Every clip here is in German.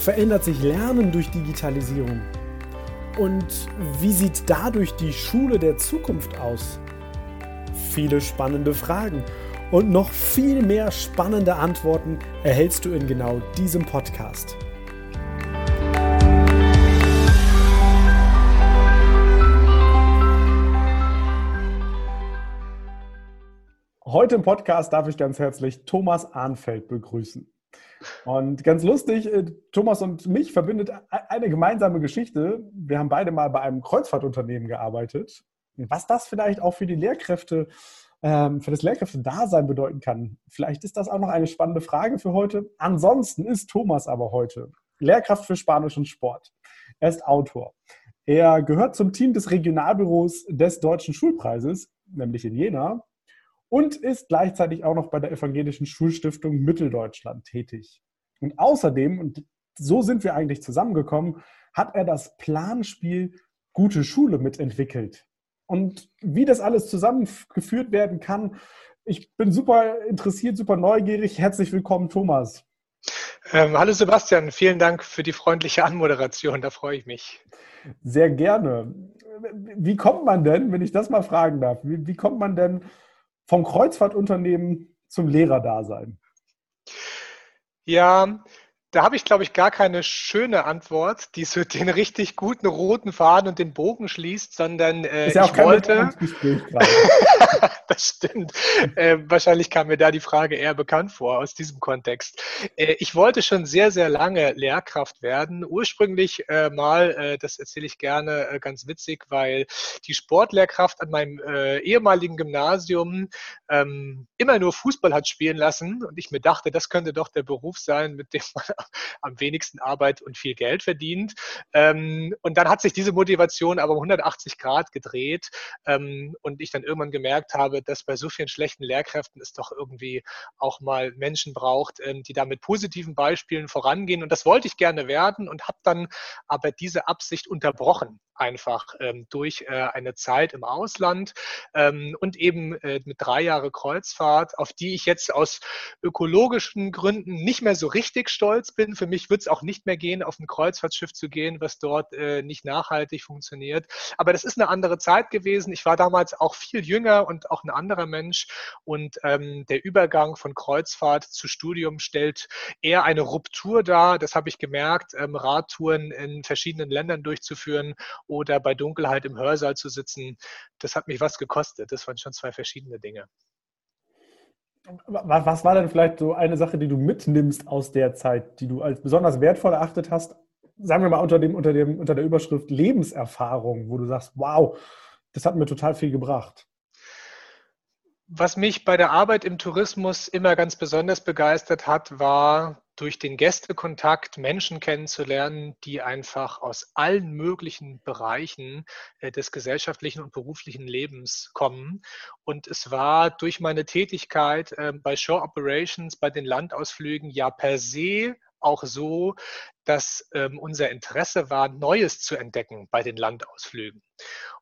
verändert sich Lernen durch Digitalisierung? Und wie sieht dadurch die Schule der Zukunft aus? Viele spannende Fragen und noch viel mehr spannende Antworten erhältst du in genau diesem Podcast. Heute im Podcast darf ich ganz herzlich Thomas Arnfeld begrüßen. Und ganz lustig, äh, Thomas und mich verbindet e-, eine gemeinsame Geschichte. Wir haben beide mal bei einem Kreuzfahrtunternehmen gearbeitet. Was das vielleicht auch für die Lehrkräfte, ähm, für das Lehrkräfte-Dasein bedeuten kann, vielleicht ist das auch noch eine spannende Frage für heute. Ansonsten ist Thomas aber heute Lehrkraft für Spanisch und Sport. Er ist Autor. Er gehört zum Team des Regionalbüros des Deutschen Schulpreises, nämlich in Jena, und ist gleichzeitig auch noch bei der Evangelischen Schulstiftung Mitteldeutschland tätig. Und außerdem, und so sind wir eigentlich zusammengekommen, hat er das Planspiel Gute Schule mitentwickelt. Und wie das alles zusammengeführt werden kann, ich bin super interessiert, super neugierig. Herzlich willkommen, Thomas. Ähm, hallo Sebastian, vielen Dank für die freundliche Anmoderation, da freue ich mich. Sehr gerne. Wie kommt man denn, wenn ich das mal fragen darf, wie, wie kommt man denn vom Kreuzfahrtunternehmen zum Lehrerdasein? Ja, da habe ich, glaube ich, gar keine schöne Antwort, die so den richtig guten roten Faden und den Bogen schließt, sondern äh, ist ja auch ich wollte. das stimmt. Äh, wahrscheinlich kam mir da die Frage eher bekannt vor aus diesem Kontext. Äh, ich wollte schon sehr, sehr lange Lehrkraft werden. Ursprünglich äh, mal, äh, das erzähle ich gerne, äh, ganz witzig, weil die Sportlehrkraft an meinem ehemaligen Gymnasium ähm, immer nur Fußball hat spielen lassen und ich mir dachte, das könnte doch der Beruf sein, mit dem man am wenigsten Arbeit und viel Geld verdient. Ähm, und dann hat sich diese Motivation aber um 180 Grad gedreht ähm, und ich dann irgendwann gemerkt habe, dass bei so vielen schlechten Lehrkräften es doch irgendwie auch mal Menschen braucht, ähm, die da mit positiven Beispielen vorangehen. Und das wollte ich gerne werden und habe dann aber diese Absicht unterbrochen einfach ähm, durch äh, eine Zeit im Ausland ähm, und eben äh, mit drei Jahre Kreuzfahrt, auf die ich jetzt aus ökologischen Gründen nicht mehr so richtig stolz bin. Für mich wird es auch nicht mehr gehen, auf ein Kreuzfahrtschiff zu gehen, was dort äh, nicht nachhaltig funktioniert. Aber das ist eine andere Zeit gewesen. Ich war damals auch viel jünger und auch ein anderer Mensch. Und ähm, der Übergang von Kreuzfahrt zu Studium stellt eher eine Ruptur dar. Das habe ich gemerkt, ähm, Radtouren in verschiedenen Ländern durchzuführen oder bei Dunkelheit im Hörsaal zu sitzen, das hat mich was gekostet. Das waren schon zwei verschiedene Dinge. Was war denn vielleicht so eine Sache, die du mitnimmst aus der Zeit, die du als besonders wertvoll erachtet hast? Sagen wir mal unter, dem, unter, dem, unter der Überschrift Lebenserfahrung, wo du sagst, wow, das hat mir total viel gebracht. Was mich bei der Arbeit im Tourismus immer ganz besonders begeistert hat, war durch den Gästekontakt Menschen kennenzulernen, die einfach aus allen möglichen Bereichen äh, des gesellschaftlichen und beruflichen Lebens kommen. Und es war durch meine Tätigkeit äh, bei Shore Operations, bei den Landausflügen ja per se auch so, dass ähm, unser Interesse war, Neues zu entdecken bei den Landausflügen.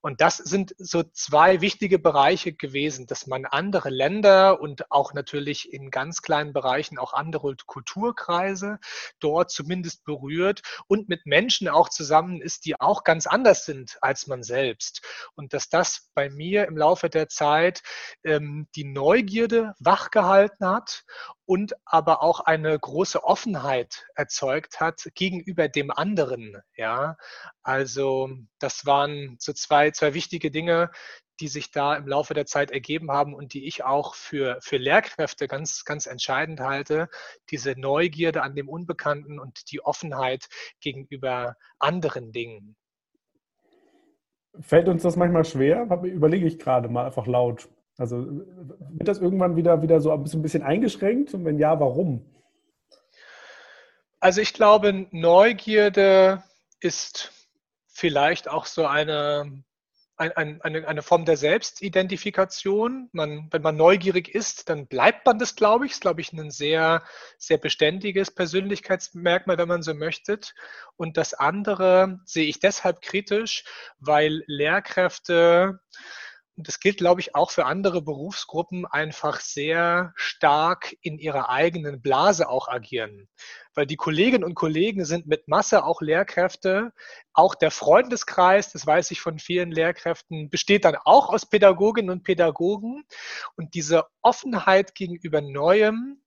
Und das sind so zwei wichtige Bereiche gewesen, dass man andere Länder und auch natürlich in ganz kleinen Bereichen auch andere Kulturkreise dort zumindest berührt und mit Menschen auch zusammen ist, die auch ganz anders sind als man selbst. Und dass das bei mir im Laufe der Zeit ähm, die Neugierde wachgehalten hat und aber auch eine große Offenheit erzeugt hat gegenüber dem anderen. Ja, also das waren so zwei, zwei wichtige Dinge, die sich da im Laufe der Zeit ergeben haben und die ich auch für, für Lehrkräfte ganz, ganz entscheidend halte. Diese Neugierde an dem Unbekannten und die Offenheit gegenüber anderen Dingen. Fällt uns das manchmal schwer? Überlege ich gerade mal einfach laut. Also wird das irgendwann wieder, wieder so ein bisschen eingeschränkt? Und wenn ja, warum? Also ich glaube, Neugierde ist vielleicht auch so eine ein, ein, eine, eine Form der Selbstidentifikation. Man, wenn man neugierig ist, dann bleibt man das, glaube ich. Das ist, glaube ich, ein sehr, sehr beständiges Persönlichkeitsmerkmal, wenn man so möchte. Und das andere sehe ich deshalb kritisch, weil Lehrkräfte das gilt, glaube ich, auch für andere Berufsgruppen, einfach sehr stark in ihrer eigenen Blase auch agieren. Weil die Kolleginnen und Kollegen sind mit Masse auch Lehrkräfte. Auch der Freundeskreis, das weiß ich von vielen Lehrkräften, besteht dann auch aus Pädagoginnen und Pädagogen. Und diese Offenheit gegenüber Neuem,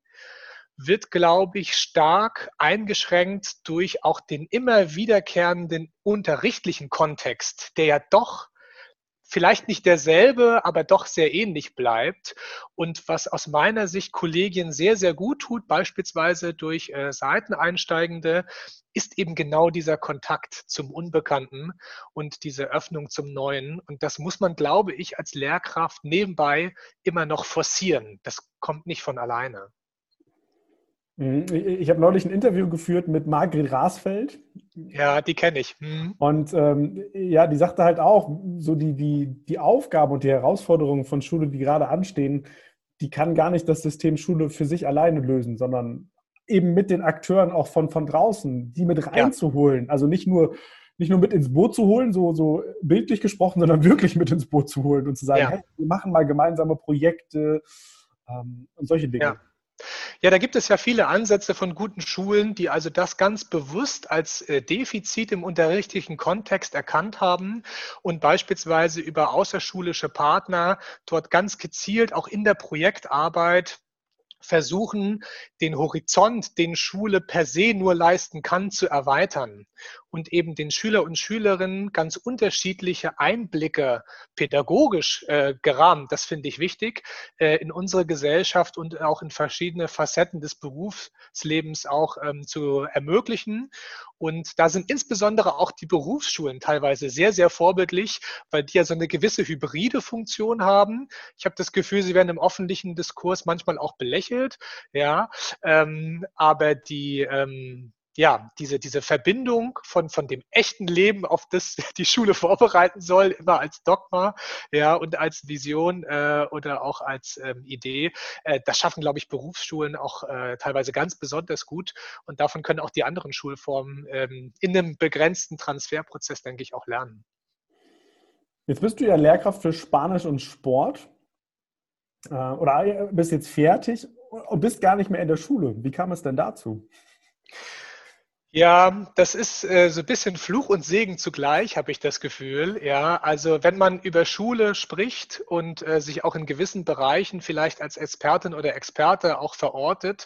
wird, glaube ich, stark eingeschränkt durch auch den immer wiederkehrenden unterrichtlichen Kontext, der ja doch vielleicht nicht derselbe, aber doch sehr ähnlich bleibt. Und was aus meiner Sicht Kollegien sehr, sehr gut tut, beispielsweise durch äh, Seiteneinsteigende, ist eben genau dieser Kontakt zum Unbekannten und diese Öffnung zum Neuen. Und das muss man, glaube ich, als Lehrkraft nebenbei immer noch forcieren. Das kommt nicht von alleine. Mhm. Ich habe neulich ein Interview geführt mit Margret Rasfeld. Ja, die kenne ich. Mhm. Und ähm, ja, die sagte halt auch, so die, die, die Aufgaben und die Herausforderungen von Schule, die gerade anstehen, die kann gar nicht das System Schule für sich alleine lösen, sondern eben mit den Akteuren auch von, von draußen, die mit reinzuholen. Ja. Also nicht nur, nicht nur mit ins Boot zu holen, so, so bildlich gesprochen, sondern wirklich mit ins Boot zu holen und zu sagen, ja. hey, wir machen mal gemeinsame Projekte ähm, und solche Dinge. Ja. Ja, da gibt es ja viele Ansätze von guten Schulen, die also das ganz bewusst als äh, Defizit im unterrichtlichen Kontext erkannt haben und beispielsweise über außerschulische Partner dort ganz gezielt auch in der Projektarbeit versuchen, den Horizont, den Schule per se nur leisten kann, zu erweitern und eben den Schüler und Schülerinnen ganz unterschiedliche Einblicke pädagogisch äh, gerahmt, das finde ich wichtig, äh, in unsere Gesellschaft und auch in verschiedene Facetten des Berufslebens auch ähm, zu ermöglichen. Und da sind insbesondere auch die Berufsschulen teilweise sehr, sehr vorbildlich, weil die ja so eine gewisse hybride Funktion haben. Ich habe das Gefühl, sie werden im öffentlichen Diskurs manchmal auch belächelt, ja, ähm, aber die ähm, ja, diese, diese Verbindung von, von dem echten Leben, auf das die Schule vorbereiten soll, immer als Dogma, ja, und als Vision äh, oder auch als ähm, Idee, äh, das schaffen, glaube ich, Berufsschulen auch äh, teilweise ganz besonders gut. Und davon können auch die anderen Schulformen ähm, in einem begrenzten Transferprozess, denke ich, auch lernen. Jetzt bist du ja Lehrkraft für Spanisch und Sport. Äh, oder bist jetzt fertig und bist gar nicht mehr in der Schule. Wie kam es denn dazu? Ja, das ist äh, so ein bisschen Fluch und Segen zugleich, habe ich das Gefühl. Ja, also wenn man über Schule spricht und äh, sich auch in gewissen Bereichen vielleicht als Expertin oder Experte auch verortet,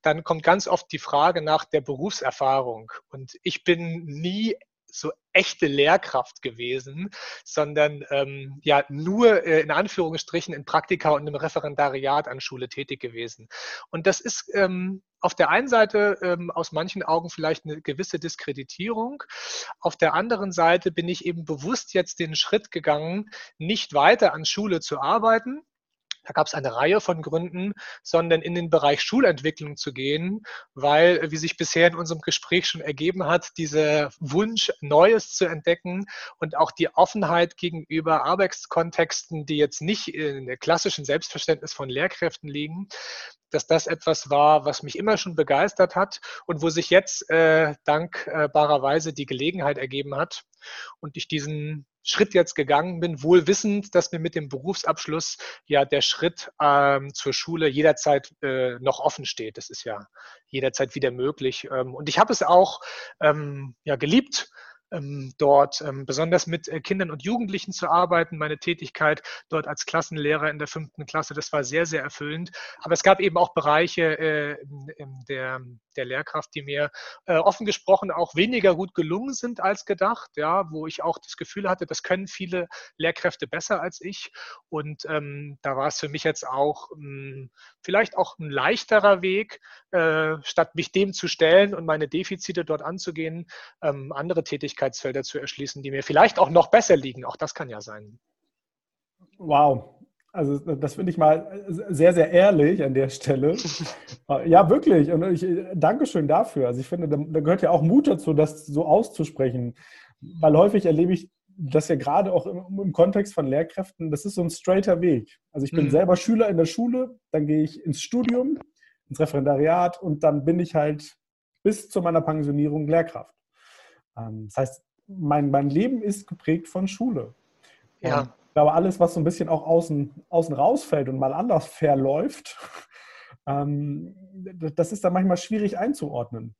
dann kommt ganz oft die Frage nach der Berufserfahrung. Und ich bin nie so echte Lehrkraft gewesen, sondern ähm, ja nur äh, in Anführungsstrichen in Praktika und im Referendariat an Schule tätig gewesen. Und das ist ähm, auf der einen Seite ähm, aus manchen Augen vielleicht eine gewisse Diskreditierung. Auf der anderen Seite bin ich eben bewusst jetzt den Schritt gegangen, nicht weiter an Schule zu arbeiten, da gab es eine Reihe von Gründen, sondern in den Bereich Schulentwicklung zu gehen, weil, wie sich bisher in unserem Gespräch schon ergeben hat, dieser Wunsch, Neues zu entdecken und auch die Offenheit gegenüber Arbeitskontexten, die jetzt nicht in der klassischen Selbstverständnis von Lehrkräften liegen, dass das etwas war, was mich immer schon begeistert hat und wo sich jetzt äh, dankbarerweise die Gelegenheit ergeben hat und ich diesen Schritt jetzt gegangen bin, wohl wissend, dass mir mit dem Berufsabschluss ja der Schritt ähm, zur Schule jederzeit äh, noch offen steht. Das ist ja jederzeit wieder möglich. Ähm, und ich habe es auch ähm, ja geliebt, dort ähm, besonders mit äh, Kindern und Jugendlichen zu arbeiten. Meine Tätigkeit dort als Klassenlehrer in der fünften Klasse, das war sehr, sehr erfüllend. Aber es gab eben auch Bereiche äh, der, der Lehrkraft, die mir äh, offen gesprochen auch weniger gut gelungen sind als gedacht, ja, wo ich auch das Gefühl hatte, das können viele Lehrkräfte besser als ich. Und ähm, da war es für mich jetzt auch mh, hm, vielleicht auch ein leichterer Weg, äh, statt mich dem zu stellen und meine Defizite dort anzugehen, ähm, andere Tätigkeitsfelder zu erschließen, die mir vielleicht auch noch besser liegen. Auch das kann ja sein. Wow. Also das finde ich mal sehr, sehr ehrlich an der Stelle. ja, wirklich. Und ich danke schön dafür. Also ich finde, da gehört ja auch Mut dazu, das so auszusprechen. Weil häufig erlebe ich das ja gerade auch im, im Kontext von Lehrkräften, das ist so ein straighter Weg. Also ich bin mhm. selber Schüler in der Schule, dann gehe ich ins Studium, ins Referendariat und dann bin ich halt bis zu meiner Pensionierung Lehrkraft. Ähm, das heißt, mein, mein Leben ist geprägt von Schule. Ja glaube, alles, was so ein bisschen auch außen, außen rausfällt und mal anders verläuft, ähm, das ist dann manchmal schwierig einzuordnen.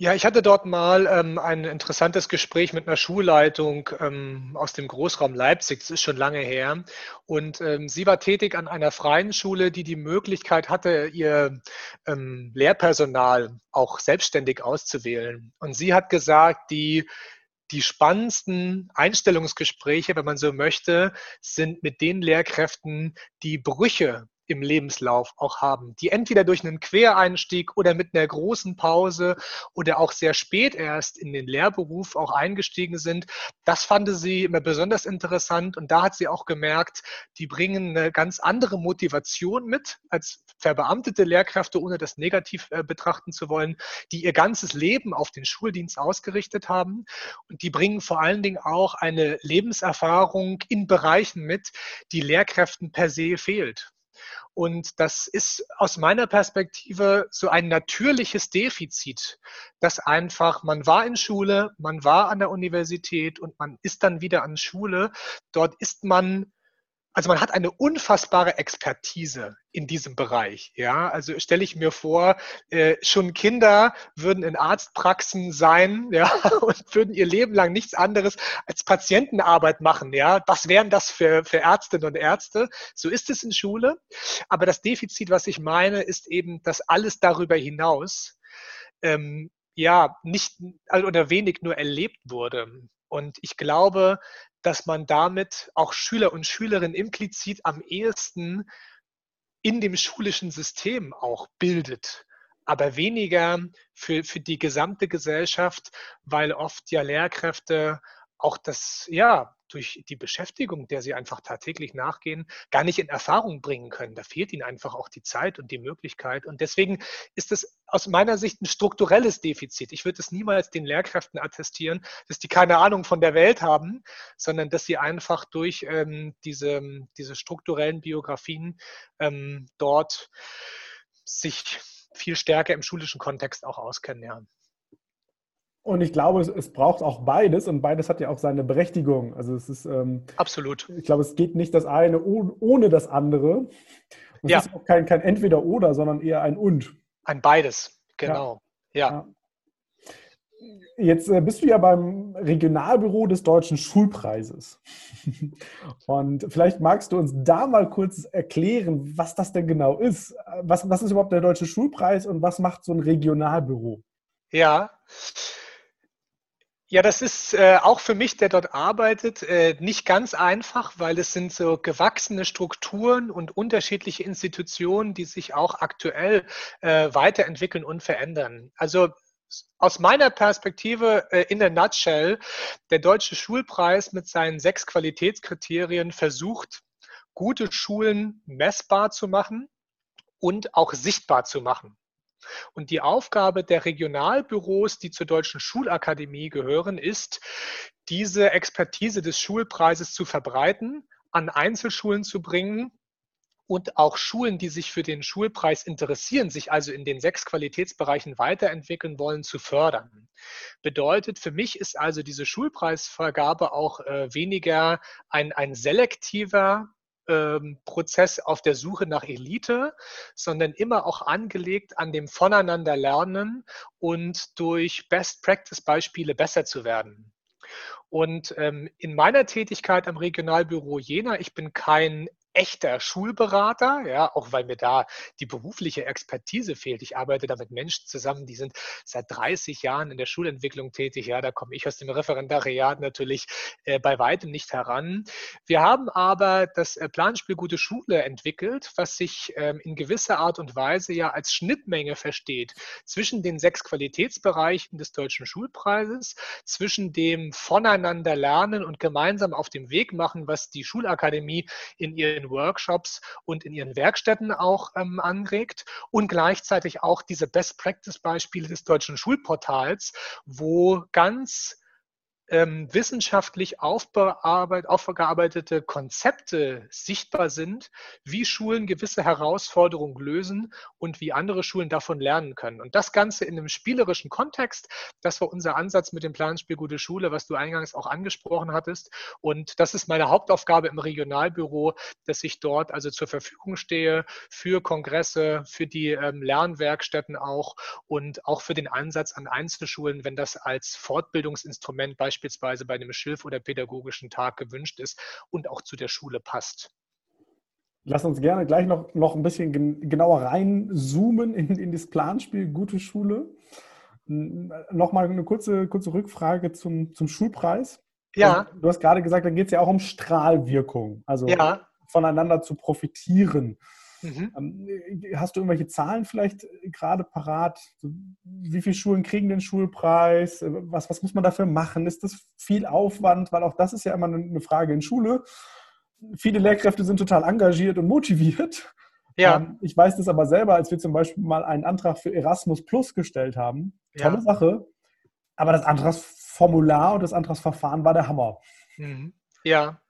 Ja, ich hatte dort mal ähm, ein interessantes Gespräch mit einer Schulleitung ähm, aus dem Großraum Leipzig. Das ist schon lange her. Und ähm, sie war tätig an einer freien Schule, die die Möglichkeit hatte, ihr ähm, Lehrpersonal auch selbstständig auszuwählen. Und sie hat gesagt, die die spannendsten Einstellungsgespräche, wenn man so möchte, sind mit den Lehrkräften, die Brüche im Lebenslauf auch haben, die entweder durch einen Quereinstieg oder mit einer großen Pause oder auch sehr spät erst in den Lehrberuf auch eingestiegen sind. Das fand sie immer besonders interessant und da hat sie auch gemerkt, die bringen eine ganz andere Motivation mit als verbeamtete Lehrkräfte, ohne das negativ äh, betrachten zu wollen, die ihr ganzes Leben auf den Schuldienst ausgerichtet haben und die bringen vor allen Dingen auch eine Lebenserfahrung in Bereichen mit, die Lehrkräften per se fehlt. Und das ist aus meiner Perspektive so ein natürliches Defizit, dass einfach, man war in Schule, man war an der Universität und man ist dann wieder an Schule. Dort ist man also man hat eine unfassbare Expertise in diesem Bereich. Ja, also stelle ich mir vor, äh, schon Kinder würden in Arztpraxen sein, ja, und würden ihr Leben lang nichts anderes als Patientenarbeit machen. Ja, was wären das für, für Ärztinnen und Ärzte? So ist es in Schule. Aber das Defizit, was ich meine, ist eben, dass alles darüber hinaus ähm, ja nicht also oder wenig nur erlebt wurde. Und ich glaube, dass man damit auch Schüler und Schülerinnen implizit am ehesten in dem schulischen System auch bildet, aber weniger für, für die gesamte Gesellschaft, weil oft ja Lehrkräfte auch das, ja, durch die Beschäftigung, der sie einfach tagtäglich nachgehen, gar nicht in Erfahrung bringen können. Da fehlt ihnen einfach auch die Zeit und die Möglichkeit. Und deswegen ist es aus meiner Sicht ein strukturelles Defizit. Ich würde es niemals den Lehrkräften attestieren, dass die keine Ahnung von der Welt haben, sondern dass sie einfach durch ähm, diese, diese strukturellen Biografien ähm, dort sich viel stärker im schulischen Kontext auch auskennen. Ja. Und ich glaube, es, es, braucht auch beides und beides hat ja auch seine Berechtigung. Also es ist ähm, absolut. Ich glaube, es geht nicht das eine ohne das andere. Und ja. Es ist auch kein, kein Entweder-Oder, sondern eher ein Und. Ein beides, genau. Ja. ja. Jetzt äh, bist du ja beim Regionalbüro des Deutschen Schulpreises. Und vielleicht magst du uns da mal kurz erklären, was das denn genau ist. Was, was ist überhaupt der Deutsche Schulpreis und was macht so ein Regionalbüro? Ja, ja, das ist äh, auch für mich, der dort arbeitet, äh, nicht ganz einfach, weil es sind so gewachsene Strukturen und unterschiedliche Institutionen, die sich auch aktuell äh, weiterentwickeln und verändern. Also aus meiner Perspektive äh, in der Nutshell, der Deutsche Schulpreis mit seinen sechs Qualitätskriterien versucht, gute Schulen messbar zu machen und auch sichtbar zu machen. Und die Aufgabe der Regionalbüros, die zur Deutschen Schulakademie gehören, ist, diese Expertise des Schulpreises zu verbreiten, an Einzelschulen zu bringen und auch Schulen, die sich für den Schulpreis interessieren, sich also in den sechs Qualitätsbereichen weiterentwickeln wollen, zu fördern. Bedeutet, für mich ist also diese Schulpreisvergabe auch äh, weniger ein, ein selektiver ähm, Prozess auf der Suche nach Elite, sondern immer auch angelegt an dem Voneinander lernen und durch Best-Practice-Beispiele besser zu werden. Und ähm, in meiner Tätigkeit am Regionalbüro Jena, ich bin kein echter Schulberater, ja, auch weil mir da die berufliche Expertise fehlt. Ich arbeite da mit Menschen zusammen, die sind seit 30 Jahren in der Schulentwicklung tätig. Ja, da komme ich aus dem Referendariat natürlich äh, bei weitem nicht heran. Wir haben aber das äh, Planspiel Gute Schule entwickelt, was sich ähm, in gewisser Art und Weise ja als Schnittmenge versteht zwischen den sechs Qualitätsbereichen des Deutschen Schulpreises, zwischen dem Voneinander lernen und gemeinsam auf dem Weg machen, was die Schulakademie in ihren Workshops und in ihren Werkstätten auch ähm, anregt und gleichzeitig auch diese Best-Practice-Beispiele des deutschen Schulportals, wo ganz ähm, wissenschaftlich aufgearbeitete Konzepte sichtbar sind, wie Schulen gewisse Herausforderungen lösen und wie andere Schulen davon lernen können. Und das Ganze in einem spielerischen Kontext, das war unser Ansatz mit dem Planspiel Gute Schule, was du eingangs auch angesprochen hattest. Und das ist meine Hauptaufgabe im Regionalbüro, dass ich dort also zur Verfügung stehe für Kongresse, für die ähm, Lernwerkstätten auch und auch für den Ansatz an Einzelschulen, wenn das als Fortbildungsinstrument beispielsweise beispielsweise bei einem Schilf- oder pädagogischen Tag gewünscht ist und auch zu der Schule passt. Lass uns gerne gleich noch, noch ein bisschen genauer reinzoomen in, in das Planspiel Gute Schule. Nochmal eine kurze, kurze Rückfrage zum, zum Schulpreis. Ja. Du hast gerade gesagt, da geht es ja auch um Strahlwirkung, also ja. voneinander zu profitieren. Mhm. Ähm, hast du irgendwelche Zahlen vielleicht gerade parat? Wie viele Schulen kriegen den Schulpreis? Was, was muss man dafür machen? Ist das viel Aufwand? Weil auch das ist ja immer eine Frage in Schule. Viele Lehrkräfte sind total engagiert und motiviert. Ja. Ähm, ich weiß das aber selber, als wir zum Beispiel mal einen Antrag für Erasmus Plus gestellt haben. Tolle ja. Sache. Aber das Antragsformular und das Antragsverfahren war der Hammer. Mhm. Ja.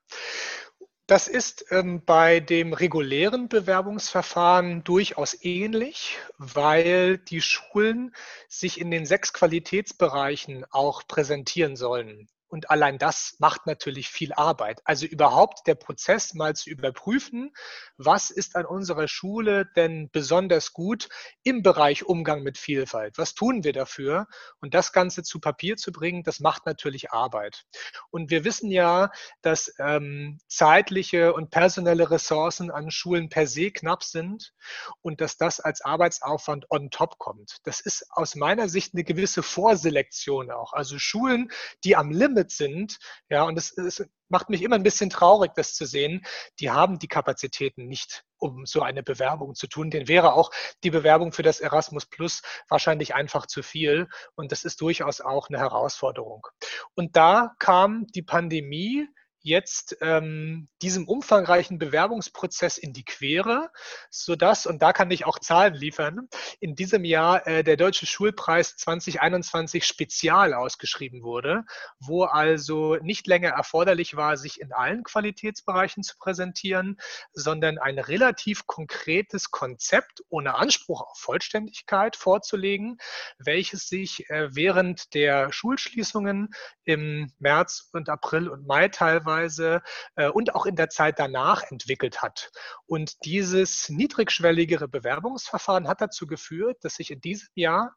Das ist ähm, bei dem regulären Bewerbungsverfahren durchaus ähnlich, weil die Schulen sich in den sechs Qualitätsbereichen auch präsentieren sollen. Und allein das macht natürlich viel Arbeit. Also überhaupt der Prozess mal zu überprüfen, was ist an unserer Schule denn besonders gut im Bereich Umgang mit Vielfalt? Was tun wir dafür? Und das Ganze zu Papier zu bringen, das macht natürlich Arbeit. Und wir wissen ja, dass ähm, zeitliche und personelle Ressourcen an Schulen per se knapp sind und dass das als Arbeitsaufwand on top kommt. Das ist aus meiner Sicht eine gewisse Vorselektion auch. Also Schulen, die am Limit Limit sind. Ja, und es, es macht mich immer ein bisschen traurig, das zu sehen. Die haben die Kapazitäten nicht, um so eine Bewerbung zu tun. Den wäre auch die Bewerbung für das Erasmus Plus wahrscheinlich einfach zu viel. Und das ist durchaus auch eine Herausforderung. Und da kam die Pandemie jetzt ähm, diesem umfangreichen Bewerbungsprozess in die Quere, sodass, und da kann ich auch Zahlen liefern, in diesem Jahr äh, der Deutsche Schulpreis 2021 spezial ausgeschrieben wurde, wo also nicht länger erforderlich war, sich in allen Qualitätsbereichen zu präsentieren, sondern ein relativ konkretes Konzept ohne Anspruch auf Vollständigkeit vorzulegen, welches sich äh, während der Schulschließungen im März und April und Mai teilweise teilweise äh, und auch in der Zeit danach entwickelt hat. Und dieses niedrigschwelligere Bewerbungsverfahren hat dazu geführt, dass sich in diesem Jahr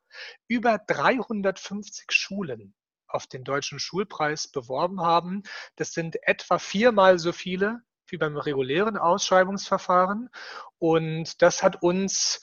über 350 Schulen auf den deutschen Schulpreis beworben haben. Das sind etwa viermal so viele wie beim regulären Ausschreibungsverfahren. Und das hat uns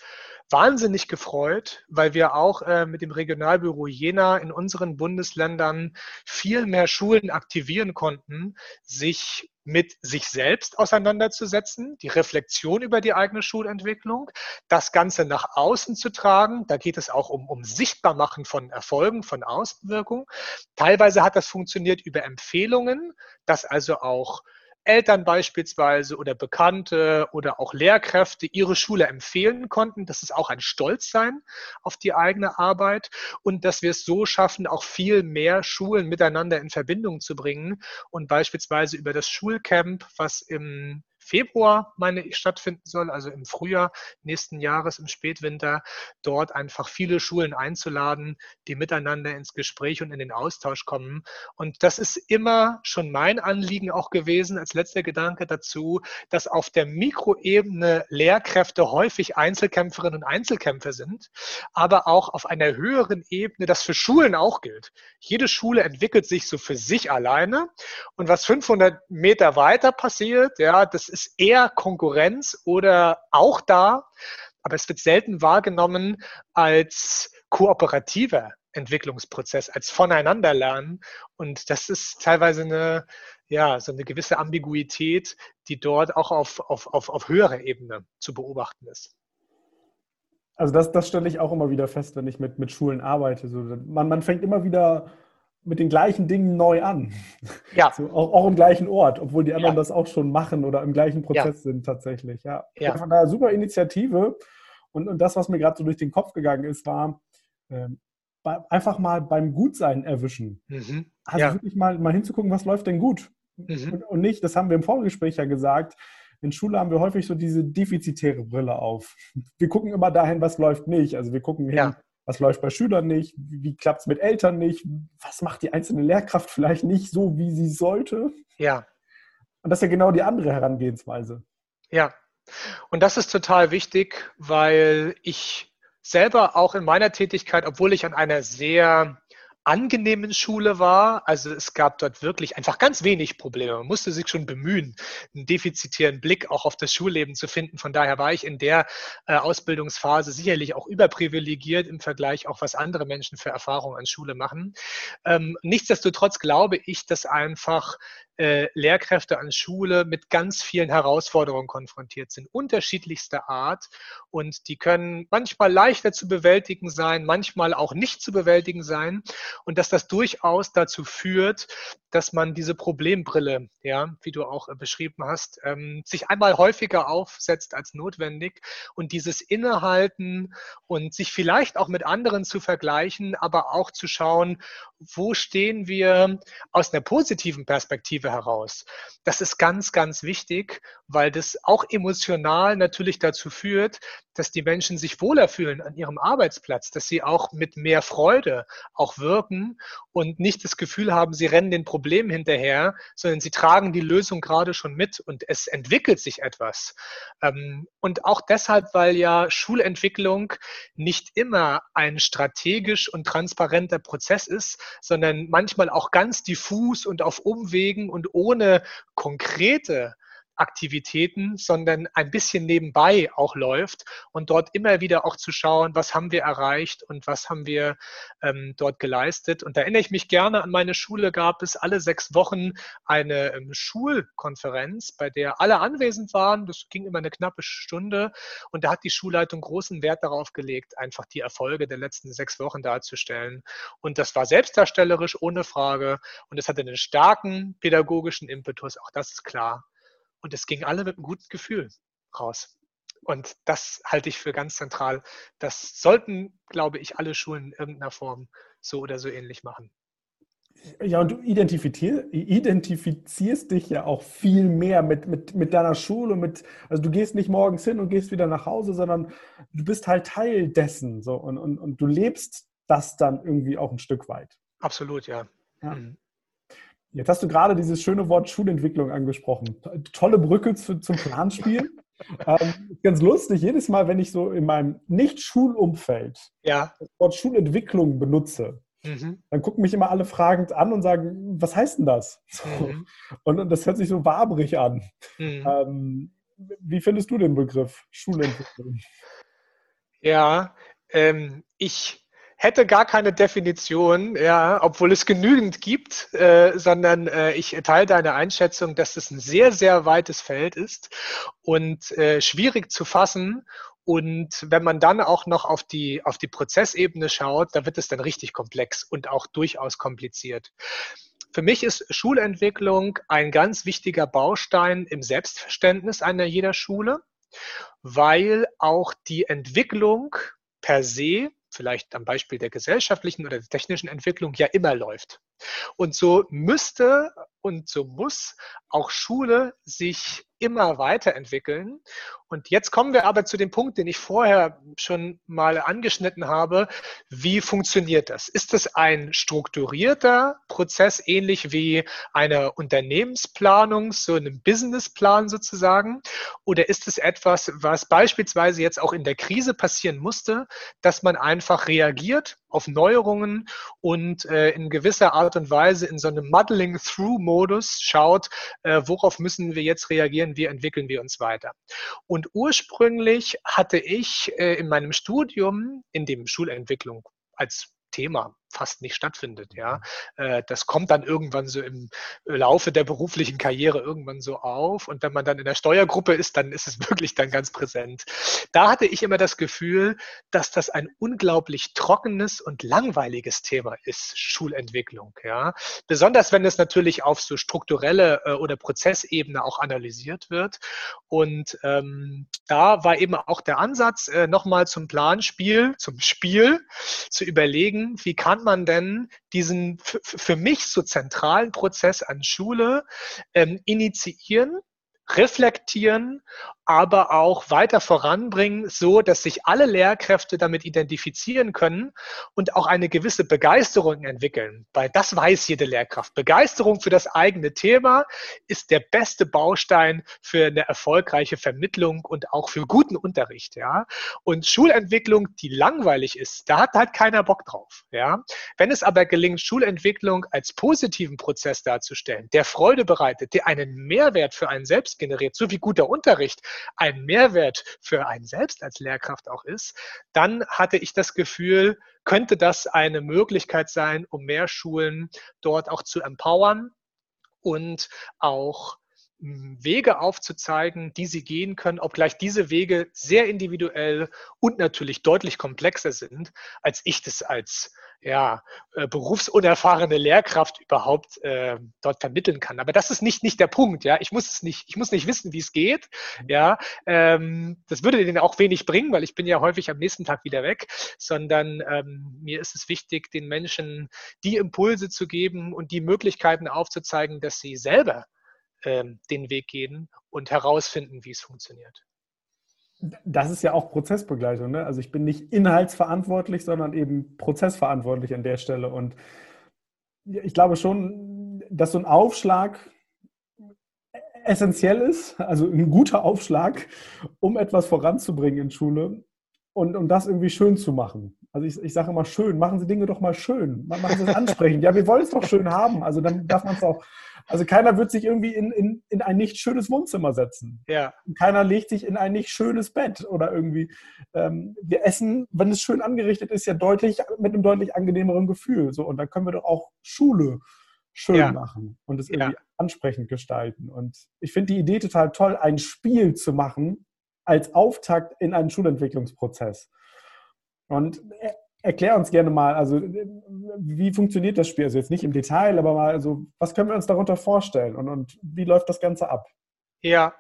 wahnsinnig gefreut, weil wir auch äh, mit dem Regionalbüro Jena in unseren Bundesländern viel mehr Schulen aktivieren konnten, sich mit sich selbst auseinanderzusetzen, die Reflexion über die eigene Schulentwicklung, das Ganze nach außen zu tragen. Da geht es auch um, um Sichtbarmachen von Erfolgen, von Außenwirkung. Teilweise hat das funktioniert über Empfehlungen, dass also auch Eltern beispielsweise oder Bekannte oder auch Lehrkräfte ihre Schule empfehlen konnten. Das ist auch ein Stolzsein auf die eigene Arbeit und dass wir es so schaffen, auch viel mehr Schulen miteinander in Verbindung zu bringen und beispielsweise über das Schulcamp, was im Februar, meine ich, stattfinden soll, also im Frühjahr nächsten Jahres, im Spätwinter, dort einfach viele Schulen einzuladen, die miteinander ins Gespräch und in den Austausch kommen. Und das ist immer schon mein Anliegen auch gewesen, als letzter Gedanke dazu, dass auf der Mikroebene Lehrkräfte häufig Einzelkämpferinnen und Einzelkämpfer sind, aber auch auf einer höheren Ebene, das für Schulen auch gilt. Jede Schule entwickelt sich so für sich alleine und was 500 Meter weiter passiert, ja, das ist ist eher Konkurrenz oder auch da, aber es wird selten wahrgenommen als kooperativer Entwicklungsprozess, als Voneinanderlernen. Und das ist teilweise eine, ja, so eine gewisse Ambiguität, die dort auch auf, auf, auf, auf höherer Ebene zu beobachten ist. Also das, das stelle ich auch immer wieder fest, wenn ich mit, mit Schulen arbeite. So, man, man fängt immer wieder mit den gleichen Dingen neu an. Ja. So, auch, auch, im gleichen Ort, obwohl die anderen ja. das auch schon machen oder im gleichen Prozess ja. sind tatsächlich. Ja. ja. Von daher super Initiative. Und, und das, was mir gerade so durch den Kopf gegangen ist, war äh, einfach mal beim Gutsein erwischen. Mhm. Also ja. wirklich mal, mal hinzugucken, was läuft denn gut. Mhm. Und, und nicht, das haben wir im Vorgespräch ja gesagt, in Schule haben wir häufig so diese defizitäre Brille auf. Wir gucken immer dahin, was läuft nicht. Also wir gucken hin, ja. Was läuft bei Schülern nicht, wie klappt es mit Eltern nicht, was macht die einzelne Lehrkraft vielleicht nicht so, wie sie sollte. Ja. Und das ist ja genau die andere Herangehensweise. Ja. Und das ist total wichtig, weil ich selber auch in meiner Tätigkeit, obwohl ich an einer sehr angenehmen Schule war. Also es gab dort wirklich einfach ganz wenig Probleme. Man musste sich schon bemühen, einen defizitären Blick auch auf das Schulleben zu finden. Von daher war ich in der äh, Ausbildungsphase sicherlich auch überprivilegiert im Vergleich auch, was andere Menschen für Erfahrungen an Schule machen. Ähm, nichtsdestotrotz glaube ich, dass einfach äh, Lehrkräfte an Schule mit ganz vielen Herausforderungen konfrontiert sind, unterschiedlichster Art. Und die können manchmal leichter zu bewältigen sein, manchmal auch nicht zu bewältigen sein. Und dass das durchaus dazu führt, dass man diese Problembrille, ja, wie du auch äh, beschrieben hast, ähm, sich einmal häufiger aufsetzt als notwendig und dieses Innehalten und sich vielleicht auch mit anderen zu vergleichen, aber auch zu schauen, wo stehen wir aus einer positiven Perspektive heraus. Das ist ganz, ganz wichtig, weil das auch emotional natürlich dazu führt, dass die Menschen sich wohler fühlen an ihrem Arbeitsplatz, dass sie auch mit mehr Freude auch wirken und nicht das Gefühl haben, sie rennen den Problemen hinterher, sondern sie tragen die Lösung gerade schon mit und es entwickelt sich etwas. Ähm, und auch deshalb, weil ja Schulentwicklung nicht immer ein strategisch und transparenter Prozess ist, sondern manchmal auch ganz diffus und auf Umwegen und ohne konkrete Aktivitäten, sondern ein bisschen nebenbei auch läuft und dort immer wieder auch zu schauen, was haben wir erreicht und was haben wir ähm, dort geleistet. Und da erinnere ich mich gerne an meine Schule, gab es alle sechs Wochen eine ähm, Schulkonferenz, bei der alle anwesend waren. Das ging immer eine knappe Stunde und da hat die Schulleitung großen Wert darauf gelegt, einfach die Erfolge der letzten sechs Wochen darzustellen. Und das war selbstdarstellerisch, ohne Frage. Und es hatte einen starken pädagogischen Impetus, auch das ist klar. Und es ging alle mit einem guten Gefühl raus. Und das halte ich für ganz zentral. Das sollten, glaube ich, alle Schulen in irgendeiner Form so oder so ähnlich machen. Ja, und du identifizierst dich ja auch viel mehr mit, mit, mit deiner Schule. Mit, also du gehst nicht morgens hin und gehst wieder nach Hause, sondern du bist halt Teil dessen. So, und, und, und du lebst das dann irgendwie auch ein Stück weit. Absolut, ja. ja. Mhm. Jetzt hast du gerade dieses schöne Wort Schulentwicklung angesprochen. Tolle Brücke zu, zum Planspiel. ähm, ganz lustig, jedes Mal, wenn ich so in meinem Nicht-Schulumfeld ja. das Wort Schulentwicklung benutze, mhm. dann gucken mich immer alle fragend an und sagen, was heißt denn das? Mhm. Und, und, das hört sich so wabrig an. Mhm. Ähm, wie findest du den Begriff Schulentwicklung? Ja, ähm, ich hätte gar keine Definition, ja, obwohl es genügend gibt, äh, sondern äh, ich teile deine Einschätzung, dass es ein sehr, sehr weites Feld ist und äh, schwierig zu fassen. Und wenn man dann auch noch auf die, auf die Prozessebene schaut, da wird es dann richtig komplex und auch durchaus kompliziert. Für mich ist Schulentwicklung ein ganz wichtiger Baustein im Selbstverständnis einer jeder Schule, weil auch die Entwicklung per se vielleicht am Beispiel der gesellschaftlichen oder der technischen Entwicklung ja immer läuft. Und so müsste und so muss auch Schule sich immer weiterentwickeln. Und jetzt kommen wir aber zu dem Punkt, den ich vorher schon mal angeschnitten habe. Wie funktioniert das? Ist es ein strukturierter Prozess, ähnlich wie eine Unternehmensplanung, so einem Businessplan sozusagen? Oder ist es etwas, was beispielsweise jetzt auch in der Krise passieren musste, dass man einfach reagiert auf Neuerungen und äh, in gewisser Art und Weise in so einem Muddling-Through-Modus schaut, äh, worauf müssen wir jetzt reagieren, wie entwickeln wir uns weiter. Und ursprünglich hatte ich äh, in meinem Studium, in dem Schulentwicklung als Thema fast nicht stattfindet. Ja, äh, das kommt dann irgendwann so im Laufe der beruflichen Karriere irgendwann so auf. Und wenn man dann in der Steuergruppe ist, dann ist es wirklich dann ganz präsent. Da hatte ich immer das Gefühl, dass das ein unglaublich trockenes und langweiliges Thema ist, Schulentwicklung. Ja, besonders wenn es natürlich auf so strukturelle äh, oder Prozessebene auch analysiert wird. Und ähm, da war eben auch der Ansatz, äh, nochmal zum Planspiel, zum Spiel zu überlegen, wie kann kann man denn diesen für mich so zentralen Prozess an Schule ähm, initiieren, reflektieren aber auch weiter voranbringen, so dass sich alle Lehrkräfte damit identifizieren können und auch eine gewisse Begeisterung entwickeln. Weil das weiß jede Lehrkraft. Begeisterung für das eigene Thema ist der beste Baustein für eine erfolgreiche Vermittlung und auch für guten Unterricht. Ja? Und Schulentwicklung, die langweilig ist, da hat halt keiner Bock drauf. Ja? Wenn es aber gelingt, Schulentwicklung als positiven Prozess darzustellen, der Freude bereitet, der einen Mehrwert für einen selbst generiert, so wie guter Unterricht, ein Mehrwert für einen selbst als Lehrkraft auch ist, dann hatte ich das Gefühl, könnte das eine Möglichkeit sein, um mehr Schulen dort auch zu empowern und auch Wege aufzuzeigen, die sie gehen können, obgleich diese Wege sehr individuell und natürlich deutlich komplexer sind, als ich das als ja, äh, berufsunerfahrene Lehrkraft überhaupt äh, dort vermitteln kann. Aber das ist nicht, nicht der Punkt, ja. Ich muss es nicht, ich muss nicht wissen, wie es geht, mhm. ja. Ähm, das würde denen auch wenig bringen, weil ich bin ja häufig am nächsten Tag wieder weg, sondern ähm, mir ist es wichtig, den Menschen die Impulse zu geben und die Möglichkeiten aufzuzeigen, dass sie selber ähm, den Weg gehen und herausfinden, wie es funktioniert. Das ist ja auch Prozessbegleitung. Ne? Also ich bin nicht inhaltsverantwortlich, sondern eben prozessverantwortlich an der Stelle. Und ich glaube schon, dass so ein Aufschlag essentiell ist, also ein guter Aufschlag, um etwas voranzubringen in Schule und um das irgendwie schön zu machen. Also ich, ich sage immer schön, machen Sie Dinge doch mal schön, machen Sie es ansprechend. Ja, wir wollen es doch schön haben, also dann darf man es auch also keiner wird sich irgendwie in, in, in ein nicht schönes Wohnzimmer setzen. Ja. Keiner legt sich in ein nicht schönes Bett oder irgendwie. Ähm, wir essen, wenn es schön angerichtet ist, ja deutlich mit einem deutlich angenehmeren Gefühl. So und dann können wir doch auch Schule schön ja. machen und es irgendwie ja. ansprechend gestalten. Und ich finde die Idee total toll, ein Spiel zu machen als Auftakt in einen Schulentwicklungsprozess. Und äh, Erklär uns gerne mal, also wie funktioniert das Spiel? Also jetzt nicht im Detail, aber mal, also was können wir uns darunter vorstellen und, und wie läuft das Ganze ab? Ja,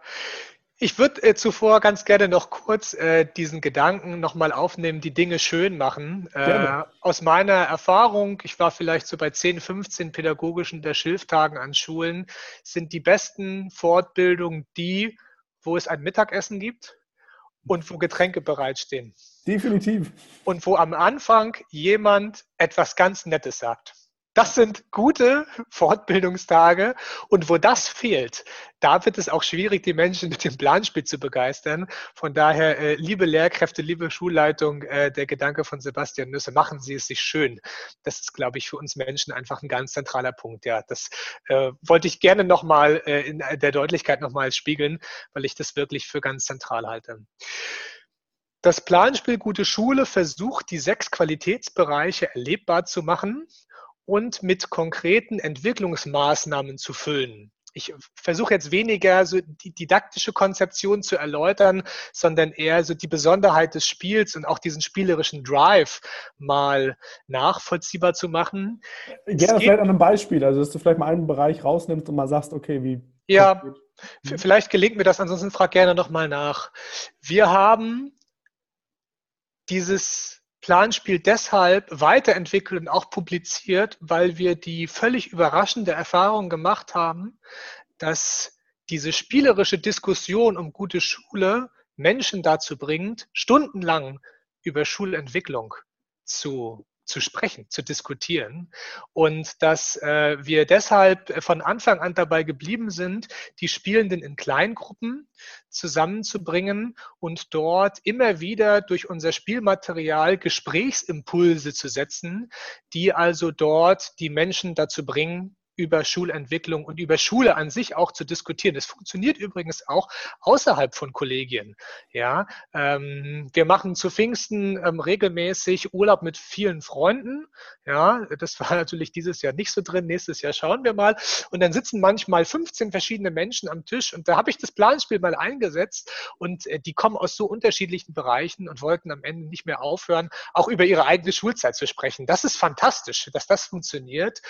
ich würde äh, zuvor ganz gerne noch kurz äh, diesen Gedanken nochmal aufnehmen, die Dinge schön machen. Äh, aus meiner Erfahrung, ich war vielleicht so bei 10, 15 pädagogischen der Schilftagen an Schulen, sind die besten Fortbildungen die, wo es ein Mittagessen gibt und wo Getränke bereitstehen. Definitiv. Und wo am Anfang jemand etwas ganz Nettes sagt. Das sind gute Fortbildungstage. Und wo das fehlt, da wird es auch schwierig, die Menschen mit dem Planspiel zu begeistern. Von daher, äh, liebe Lehrkräfte, liebe Schulleitung, äh, der Gedanke von Sebastian Nüsse, machen Sie es sich schön. Das ist, glaube ich, für uns Menschen einfach ein ganz zentraler Punkt. Ja, das äh, wollte ich gerne nochmal in der Deutlichkeit nochmal spiegeln, weil ich das wirklich für ganz zentral halte. Das Planspiel Gute Schule versucht, die sechs Qualitätsbereiche erlebbar zu machen und mit konkreten Entwicklungsmaßnahmen zu füllen. Ich versuche jetzt weniger so die didaktische Konzeption zu erläutern, sondern eher so die Besonderheit des Spiels und auch diesen spielerischen Drive mal nachvollziehbar zu machen. Gerne vielleicht an einem Beispiel, also dass du vielleicht mal einen Bereich rausnimmst und mal sagst, okay, wie. Ja, vielleicht gelingt mir das, ansonsten frag gerne nochmal nach. Wir haben dieses Planspiel deshalb weiterentwickelt und auch publiziert, weil wir die völlig überraschende Erfahrung gemacht haben, dass diese spielerische Diskussion um gute Schule Menschen dazu bringt, stundenlang über Schulentwicklung zu zu sprechen, zu diskutieren. Und dass äh, wir deshalb von Anfang an dabei geblieben sind, die Spielenden in Kleingruppen zusammenzubringen und dort immer wieder durch unser Spielmaterial Gesprächsimpulse zu setzen, die also dort die Menschen dazu bringen, über Schulentwicklung und über Schule an sich auch zu diskutieren. Das funktioniert übrigens auch außerhalb von Kollegien. Ja, ähm, wir machen zu Pfingsten ähm, regelmäßig Urlaub mit vielen Freunden. Ja, das war natürlich dieses Jahr nicht so drin. Nächstes Jahr schauen wir mal. Und dann sitzen manchmal 15 verschiedene Menschen am Tisch und da habe ich das Planspiel mal eingesetzt und äh, die kommen aus so unterschiedlichen Bereichen und wollten am Ende nicht mehr aufhören, auch über ihre eigene Schulzeit zu sprechen. Das ist fantastisch, dass das funktioniert.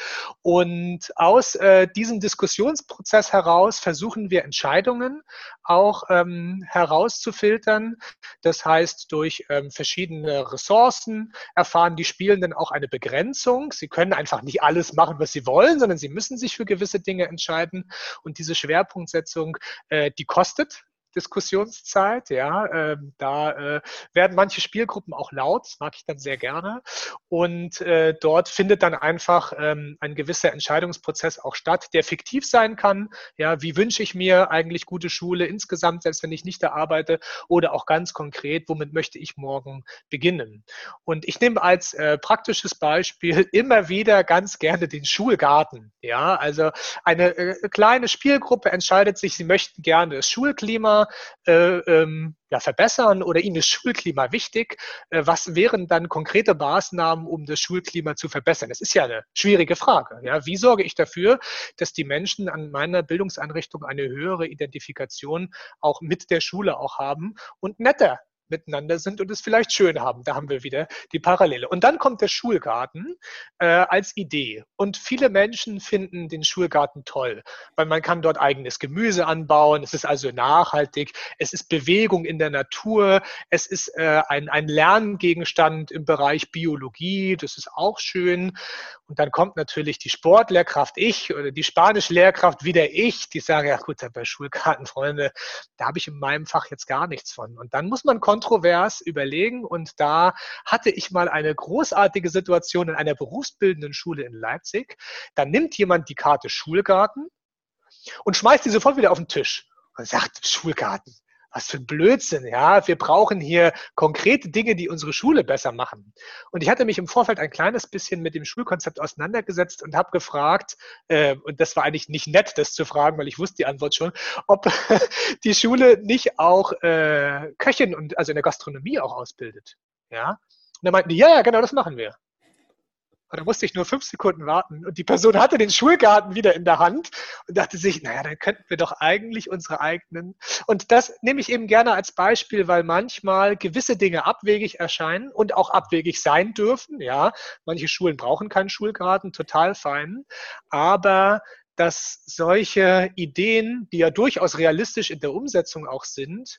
Und aus äh, diesem Diskussionsprozess heraus versuchen wir Entscheidungen auch ähm, herauszufiltern. Das heißt, durch ähm, verschiedene Ressourcen erfahren die Spielenden auch eine Begrenzung. Sie können einfach nicht alles machen, was sie wollen, sondern sie müssen sich für gewisse Dinge entscheiden. Und diese Schwerpunktsetzung, äh, die kostet. Diskussionszeit. Ja, ähm, da äh, werden manche Spielgruppen auch laut, das mag ich dann sehr gerne. Und äh, dort findet dann einfach ähm, ein gewisser Entscheidungsprozess auch statt, der fiktiv sein kann. Ja, wie wünsche ich mir eigentlich gute Schule insgesamt, selbst wenn ich nicht da arbeite, oder auch ganz konkret, womit möchte ich morgen beginnen? Und ich nehme als äh, praktisches Beispiel immer wieder ganz gerne den Schulgarten. Ja, also eine äh, kleine Spielgruppe entscheidet sich, sie möchten gerne das Schulklima äh, ähm, ja, verbessern oder ihnen das Schulklima wichtig? Äh, was wären dann konkrete Maßnahmen, um das Schulklima zu verbessern? Das ist ja eine schwierige Frage. Ja? Wie sorge ich dafür, dass die Menschen an meiner Bildungseinrichtung eine höhere Identifikation auch mit der Schule auch haben und netter miteinander sind und es vielleicht schön haben. Da haben wir wieder die Parallele. Und dann kommt der Schulgarten äh, als Idee. Und viele Menschen finden den Schulgarten toll, weil man kann dort eigenes Gemüse anbauen. Es ist also nachhaltig. Es ist Bewegung in der Natur. Es ist äh, ein, ein Lerngegenstand im Bereich Biologie. Das ist auch schön. Und dann kommt natürlich die Sportlehrkraft ich oder die Spanischlehrkraft wieder ich, die sagen, ja gut, bei Schulgarten, Freunde, da habe ich in meinem Fach jetzt gar nichts von. Und dann muss man kontrovers überlegen. Und da hatte ich mal eine großartige Situation in einer berufsbildenden Schule in Leipzig. Da nimmt jemand die Karte Schulgarten und schmeißt die sofort wieder auf den Tisch und sagt, Schulgarten, was für ein Blödsinn, ja. Wir brauchen hier konkrete Dinge, die unsere Schule besser machen. Und ich hatte mich im Vorfeld ein kleines bisschen mit dem Schulkonzept auseinandergesetzt und habe gefragt, äh, und das war eigentlich nicht nett, das zu fragen, weil ich wusste die Antwort schon, ob die Schule nicht auch äh, Köchin und also in der Gastronomie auch ausbildet. Ja. Und dann meinten die, ja, ja, genau, das machen wir. Und da musste ich nur fünf Sekunden warten. Und die Person hatte den Schulgarten wieder in der Hand und dachte sich, naja, dann könnten wir doch eigentlich unsere eigenen. Und das nehme ich eben gerne als Beispiel, weil manchmal gewisse Dinge abwegig erscheinen und auch abwegig sein dürfen. Ja, manche Schulen brauchen keinen Schulgarten, total fein. Aber dass solche Ideen, die ja durchaus realistisch in der Umsetzung auch sind,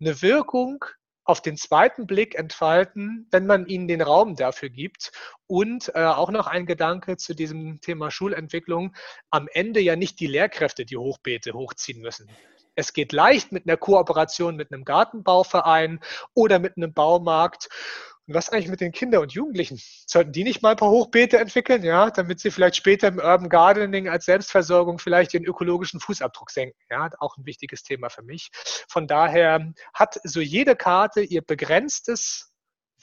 eine Wirkung auf den zweiten Blick entfalten, wenn man ihnen den Raum dafür gibt. Und äh, auch noch ein Gedanke zu diesem Thema Schulentwicklung. Am Ende ja nicht die Lehrkräfte die Hochbeete hochziehen müssen. Es geht leicht mit einer Kooperation mit einem Gartenbauverein oder mit einem Baumarkt. Und was eigentlich mit den Kindern und Jugendlichen? Sollten die nicht mal ein paar Hochbeete entwickeln, ja, damit sie vielleicht später im Urban Gardening als Selbstversorgung vielleicht ihren ökologischen Fußabdruck senken? Ja, auch ein wichtiges Thema für mich. Von daher hat so jede Karte ihr begrenztes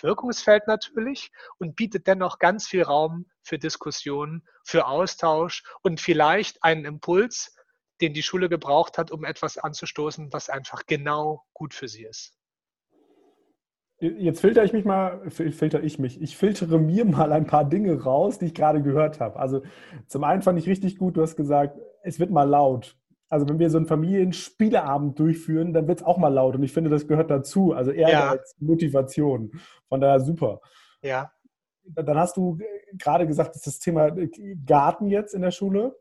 Wirkungsfeld natürlich und bietet dennoch ganz viel Raum für Diskussion, für Austausch und vielleicht einen Impuls, den die Schule gebraucht hat, um etwas anzustoßen, was einfach genau gut für sie ist. Jetzt filter ich mich mal, filter ich mich. Ich filtere mir mal ein paar Dinge raus, die ich gerade gehört habe. Also zum einen fand ich richtig gut, du hast gesagt, es wird mal laut. Also wenn wir so einen Familienspieleabend durchführen, dann wird es auch mal laut. Und ich finde, das gehört dazu. Also eher ja. als Motivation. Von daher super. Ja. Dann hast du gerade gesagt, das ist das Thema Garten jetzt in der Schule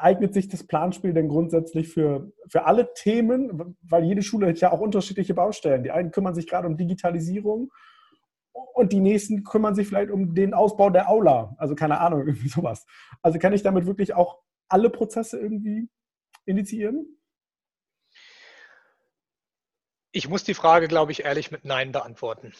eignet sich das Planspiel denn grundsätzlich für, für alle Themen? Weil jede Schule hat ja auch unterschiedliche Baustellen. Die einen kümmern sich gerade um Digitalisierung und die nächsten kümmern sich vielleicht um den Ausbau der Aula. Also keine Ahnung, irgendwie sowas. Also kann ich damit wirklich auch alle Prozesse irgendwie initiieren? Ich muss die Frage, glaube ich, ehrlich mit Nein beantworten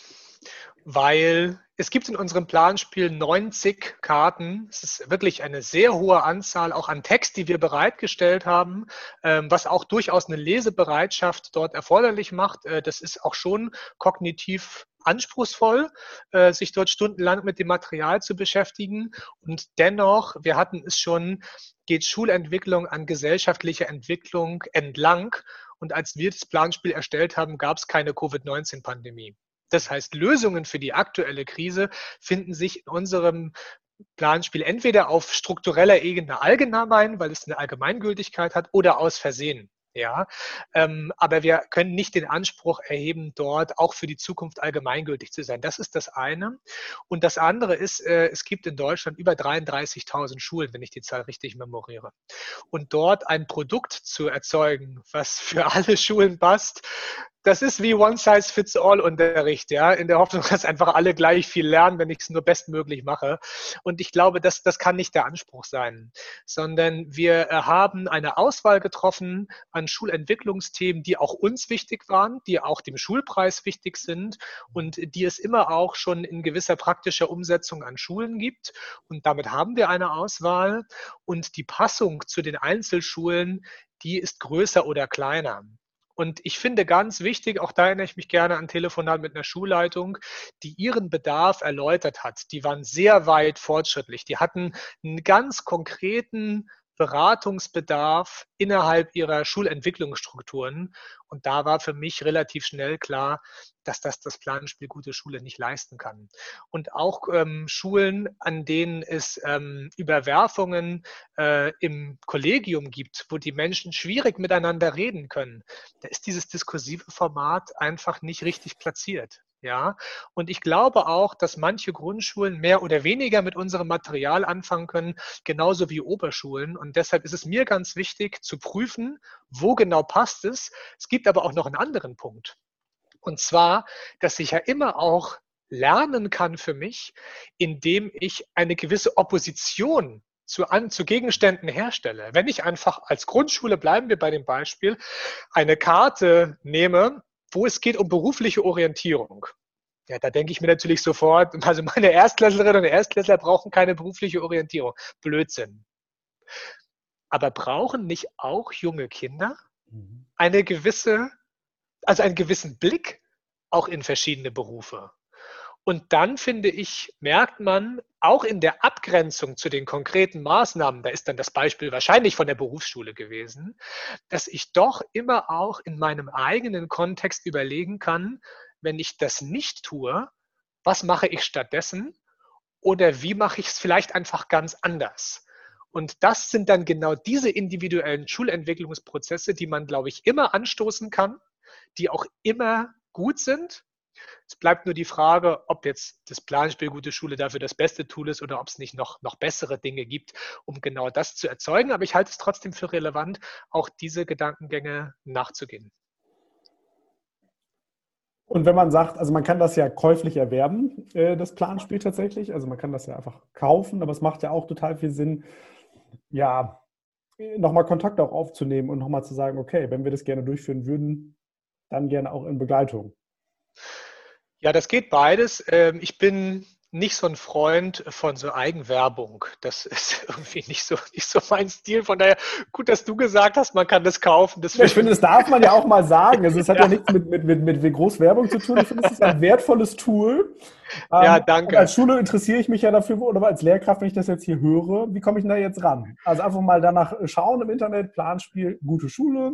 weil es gibt in unserem Planspiel 90 Karten. Es ist wirklich eine sehr hohe Anzahl auch an Text, die wir bereitgestellt haben, ähm, was auch durchaus eine Lesebereitschaft dort erforderlich macht. Äh, das ist auch schon kognitiv anspruchsvoll, äh, sich dort stundenlang mit dem Material zu beschäftigen. Und dennoch, wir hatten es schon, geht Schulentwicklung an gesellschaftlicher Entwicklung entlang. Und als wir das Planspiel erstellt haben, gab es keine Covid-19-Pandemie. Das heißt, Lösungen für die aktuelle Krise finden sich in unserem Planspiel entweder auf struktureller Ebene allgemein, weil es eine Allgemeingültigkeit hat, oder aus Versehen. Ja, ähm, aber wir können nicht den Anspruch erheben, dort auch für die Zukunft allgemeingültig zu sein. Das ist das eine. Und das andere ist, äh, es gibt in Deutschland über 33.000 Schulen, wenn ich die Zahl richtig memoriere. Und dort ein Produkt zu erzeugen, was für alle Schulen passt, das ist wie One-Size-Fits-All-Unterricht, ja, in der Hoffnung, dass einfach alle gleich viel lernen, wenn ich es nur bestmöglich mache. Und ich glaube, das, das kann nicht der Anspruch sein, sondern wir äh, haben eine Auswahl getroffen an Schulentwicklungsthemen, die auch uns wichtig waren, die auch dem Schulpreis wichtig sind und die es immer auch schon in gewisser praktischer Umsetzung an Schulen gibt. Und damit haben wir eine Auswahl und die Passung zu den Einzelschulen, die ist größer oder kleiner. Und ich finde ganz wichtig, auch da erinnere ich mich gerne an Telefonat mit einer Schulleitung, die ihren Bedarf erläutert hat. Die waren sehr weit fortschrittlich. Die hatten einen ganz konkreten Beratungsbedarf innerhalb ihrer Schulentwicklungsstrukturen. Und da war für mich relativ schnell klar, dass das das Planspiel Gute Schule nicht leisten kann. Und auch ähm, Schulen, an denen es ähm, Überwerfungen äh, im Kollegium gibt, wo die Menschen schwierig miteinander reden können, da ist dieses diskursive Format einfach nicht richtig platziert. Ja, und ich glaube auch, dass manche Grundschulen mehr oder weniger mit unserem Material anfangen können, genauso wie Oberschulen. Und deshalb ist es mir ganz wichtig zu prüfen, wo genau passt es. Es gibt aber auch noch einen anderen Punkt. Und zwar, dass ich ja immer auch lernen kann für mich, indem ich eine gewisse Opposition zu, an, zu Gegenständen herstelle. Wenn ich einfach als Grundschule, bleiben wir bei dem Beispiel, eine Karte nehme wo es geht um berufliche Orientierung. Ja, da denke ich mir natürlich sofort, also meine Erstklässlerinnen und Erstklässler brauchen keine berufliche Orientierung. Blödsinn. Aber brauchen nicht auch junge Kinder mhm. eine gewisse, also einen gewissen Blick auch in verschiedene Berufe? Und dann, finde ich, merkt man auch in der Abgrenzung zu den konkreten Maßnahmen, da ist dann das Beispiel wahrscheinlich von der Berufsschule gewesen, dass ich doch immer auch in meinem eigenen Kontext überlegen kann, wenn ich das nicht tue, was mache ich stattdessen oder wie mache ich es vielleicht einfach ganz anders? Und das sind dann genau diese individuellen Schulentwicklungsprozesse, die man, glaube ich, immer anstoßen kann, die auch immer gut sind es bleibt nur die Frage, ob jetzt das Planspiel Gute Schule dafür das beste Tool ist oder ob es nicht noch, noch bessere Dinge gibt, um genau das zu erzeugen. Aber ich halte es trotzdem für relevant, auch diese Gedankengänge nachzugehen. Und wenn man sagt, also man kann das ja käuflich erwerben, äh, das Planspiel tatsächlich, also man kann das ja einfach kaufen, aber es macht ja auch total viel Sinn, ja, nochmal Kontakt auch aufzunehmen und nochmal zu sagen, okay, wenn wir das gerne durchführen würden, dann gerne auch in Begleitung. Ja, das geht beides. Ähm, ich bin nicht so ein Freund von so Eigenwerbung. Das ist irgendwie nicht so, nicht so mein Stil. Von daher, gut, dass du gesagt hast, man kann das kaufen. Das ja, ich finde, das darf man ja auch mal sagen. Also, es hat ja, ja nichts mit, mit, mit, mit Großwerbung zu tun. Ich finde, es ist ein wertvolles Tool. Ja, ähm, danke. als Schule interessiere ich mich ja dafür, oder als Lehrkraft, wenn ich das jetzt hier höre, wie komme ich denn da jetzt ran? Also einfach mal danach schauen im Internet, Planspiel, gute Schule,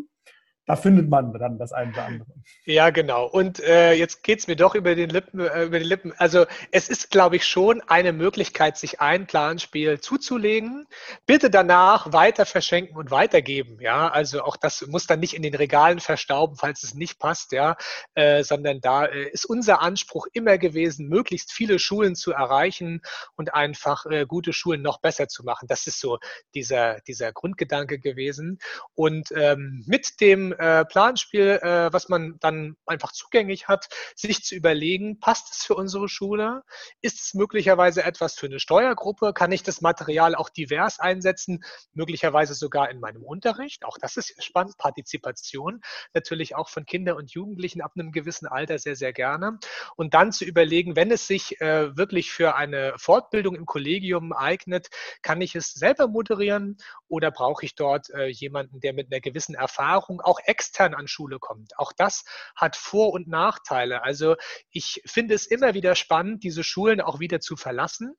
da findet man dann das eine oder andere. Ja, genau. Und äh, jetzt geht's mir doch über den Lippen, äh, über die Lippen. Also es ist, glaube ich, schon eine Möglichkeit, sich ein Planspiel zuzulegen. Bitte danach weiter verschenken und weitergeben. Ja, also auch das muss dann nicht in den Regalen verstauben, falls es nicht passt, ja, äh, sondern da äh, ist unser Anspruch immer gewesen, möglichst viele Schulen zu erreichen und einfach äh, gute Schulen noch besser zu machen. Das ist so dieser, dieser Grundgedanke gewesen. Und ähm, mit dem äh, Planspiel, äh, was man dann einfach zugänglich hat, sich zu überlegen, passt es für unsere Schule? Ist es möglicherweise etwas für eine Steuergruppe? Kann ich das Material auch divers einsetzen? Möglicherweise sogar in meinem Unterricht? Auch das ist spannend. Partizipation natürlich auch von Kindern und Jugendlichen ab einem gewissen Alter sehr, sehr gerne. Und dann zu überlegen, wenn es sich äh, wirklich für eine Fortbildung im Kollegium eignet, kann ich es selber moderieren oder brauche ich dort äh, jemanden, der mit einer gewissen Erfahrung auch extern an Schule kommt? Auch das hat Vor- und Nachteile. Also ich finde es immer wieder spannend, diese Schulen auch wieder zu verlassen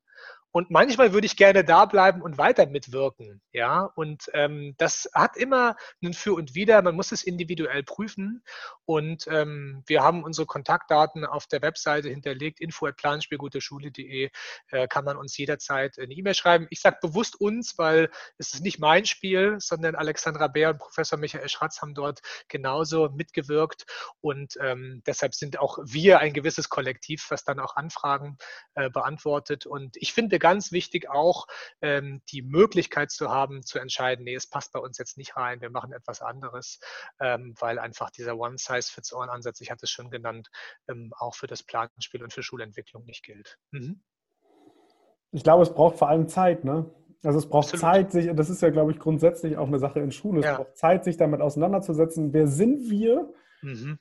und manchmal würde ich gerne da bleiben und weiter mitwirken. Ja, und ähm, das hat immer ein Für und Wider. Man muss es individuell prüfen. Und ähm, wir haben unsere Kontaktdaten auf der Webseite hinterlegt. info.planspielguteschule.de äh, kann man uns jederzeit eine E-Mail schreiben. Ich sage bewusst uns, weil es ist nicht mein Spiel, sondern Alexandra Bär und Professor Michael Schratz haben dort genauso mitgewirkt. Und ähm, deshalb sind auch wir ein gewisses Kollektiv, was dann auch Anfragen äh, beantwortet. Und ich finde ganz wichtig auch ähm, die Möglichkeit zu haben, zu entscheiden, nee, es passt bei uns jetzt nicht rein, wir machen etwas anderes, ähm, weil einfach dieser One-Size-Fits-All-Ansatz, ich hatte es schon genannt, ähm, auch für das Planspiel und für Schulentwicklung nicht gilt. Mhm. Ich glaube, es braucht vor allem Zeit, ne? Also es braucht Absolut. Zeit, sich, das ist ja, glaube ich, grundsätzlich auch eine Sache in Schule. Es ja. braucht Zeit, sich damit auseinanderzusetzen. Wer sind wir? Mhm.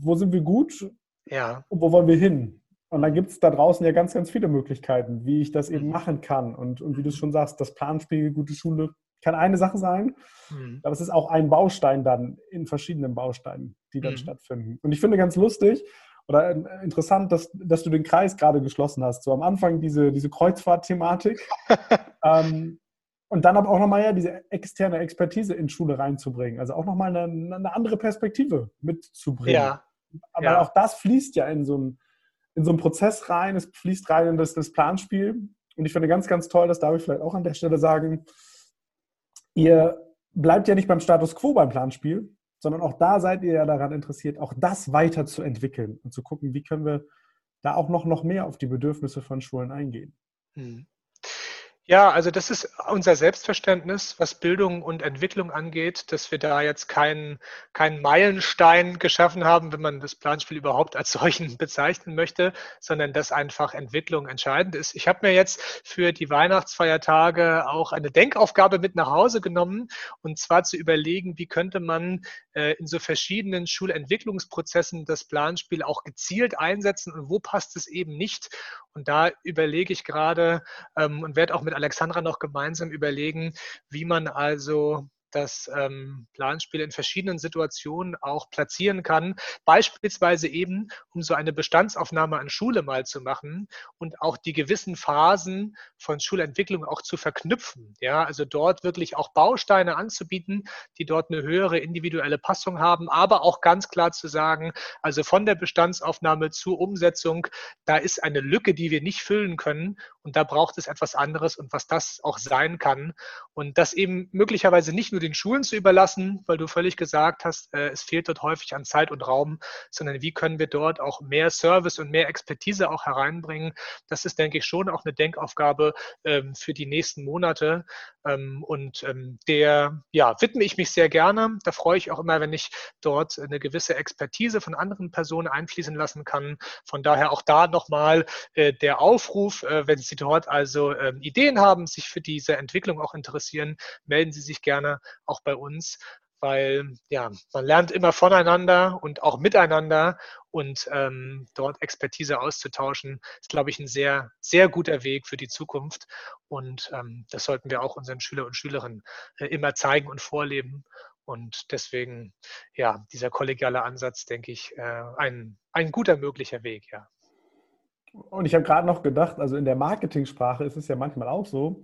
Wo sind wir gut? Ja. Und wo wollen wir hin? Und dann gibt es da draußen ja ganz, ganz viele Möglichkeiten, wie ich das eben mhm. machen kann. Und, und wie du schon sagst, das Planspiel, gute Schule kann eine Sache sein, mhm. aber es ist auch ein Baustein dann in verschiedenen Bausteinen, die dann mhm. stattfinden. Und ich finde ganz lustig oder äh, interessant, dass, dass du den Kreis gerade geschlossen hast. So am Anfang diese, diese Kreuzfahrt-Thematik ähm, und dann aber auch nochmal ja diese externe Expertise in Schule reinzubringen. Also auch nochmal eine, eine andere Perspektive mitzubringen. Ja. Aber ja. auch das fließt ja in so ein in so einen Prozess rein, es fließt rein in das, das Planspiel. Und ich finde ganz, ganz toll, das darf ich vielleicht auch an der Stelle sagen, ihr bleibt ja nicht beim Status quo beim Planspiel, sondern auch da seid ihr ja daran interessiert, auch das weiterzuentwickeln und zu gucken, wie können wir da auch noch, noch mehr auf die Bedürfnisse von Schulen eingehen. Hm. Ja, also das ist unser Selbstverständnis, was Bildung und Entwicklung angeht, dass wir da jetzt keinen, keinen Meilenstein geschaffen haben, wenn man das Planspiel überhaupt als solchen bezeichnen möchte, sondern dass einfach Entwicklung entscheidend ist. Ich habe mir jetzt für die Weihnachtsfeiertage auch eine Denkaufgabe mit nach Hause genommen, und zwar zu überlegen, wie könnte man äh, in so verschiedenen Schulentwicklungsprozessen das Planspiel auch gezielt einsetzen und wo passt es eben nicht. Und da überlege ich gerade ähm, und werde auch mit Alexandra noch gemeinsam überlegen, wie man also das ähm, Planspiel in verschiedenen Situationen auch platzieren kann. Beispielsweise eben, um so eine Bestandsaufnahme an Schule mal zu machen und auch die gewissen Phasen von Schulentwicklung auch zu verknüpfen. Ja, also dort wirklich auch Bausteine anzubieten, die dort eine höhere individuelle Passung haben, aber auch ganz klar zu sagen, also von der Bestandsaufnahme zur Umsetzung, da ist eine Lücke, die wir nicht füllen können und da braucht es etwas anderes und was das auch sein kann und das eben möglicherweise nicht nur den Schulen zu überlassen, weil du völlig gesagt hast, äh, es fehlt dort häufig an Zeit und Raum, sondern wie können wir dort auch mehr Service und mehr Expertise auch hereinbringen. Das ist, denke ich, schon auch eine Denkaufgabe ähm, für die nächsten Monate. Ähm, und ähm, der, ja, widme ich mich sehr gerne. Da freue ich auch immer, wenn ich dort eine gewisse Expertise von anderen Personen einfließen lassen kann. Von daher auch da nochmal äh, der Aufruf, äh, wenn Sie dort also Ideen haben, sich für diese Entwicklung auch interessieren, melden Sie sich gerne auch bei uns, weil ja, man lernt immer voneinander und auch miteinander und ähm, dort Expertise auszutauschen, ist, glaube ich, ein sehr, sehr guter Weg für die Zukunft. Und ähm, das sollten wir auch unseren Schüler und Schülerinnen äh, immer zeigen und vorleben. Und deswegen, ja, dieser kollegiale Ansatz, denke ich, äh, ein, ein guter möglicher Weg, ja. Und ich habe gerade noch gedacht, also in der Marketingsprache ist es ja manchmal auch so,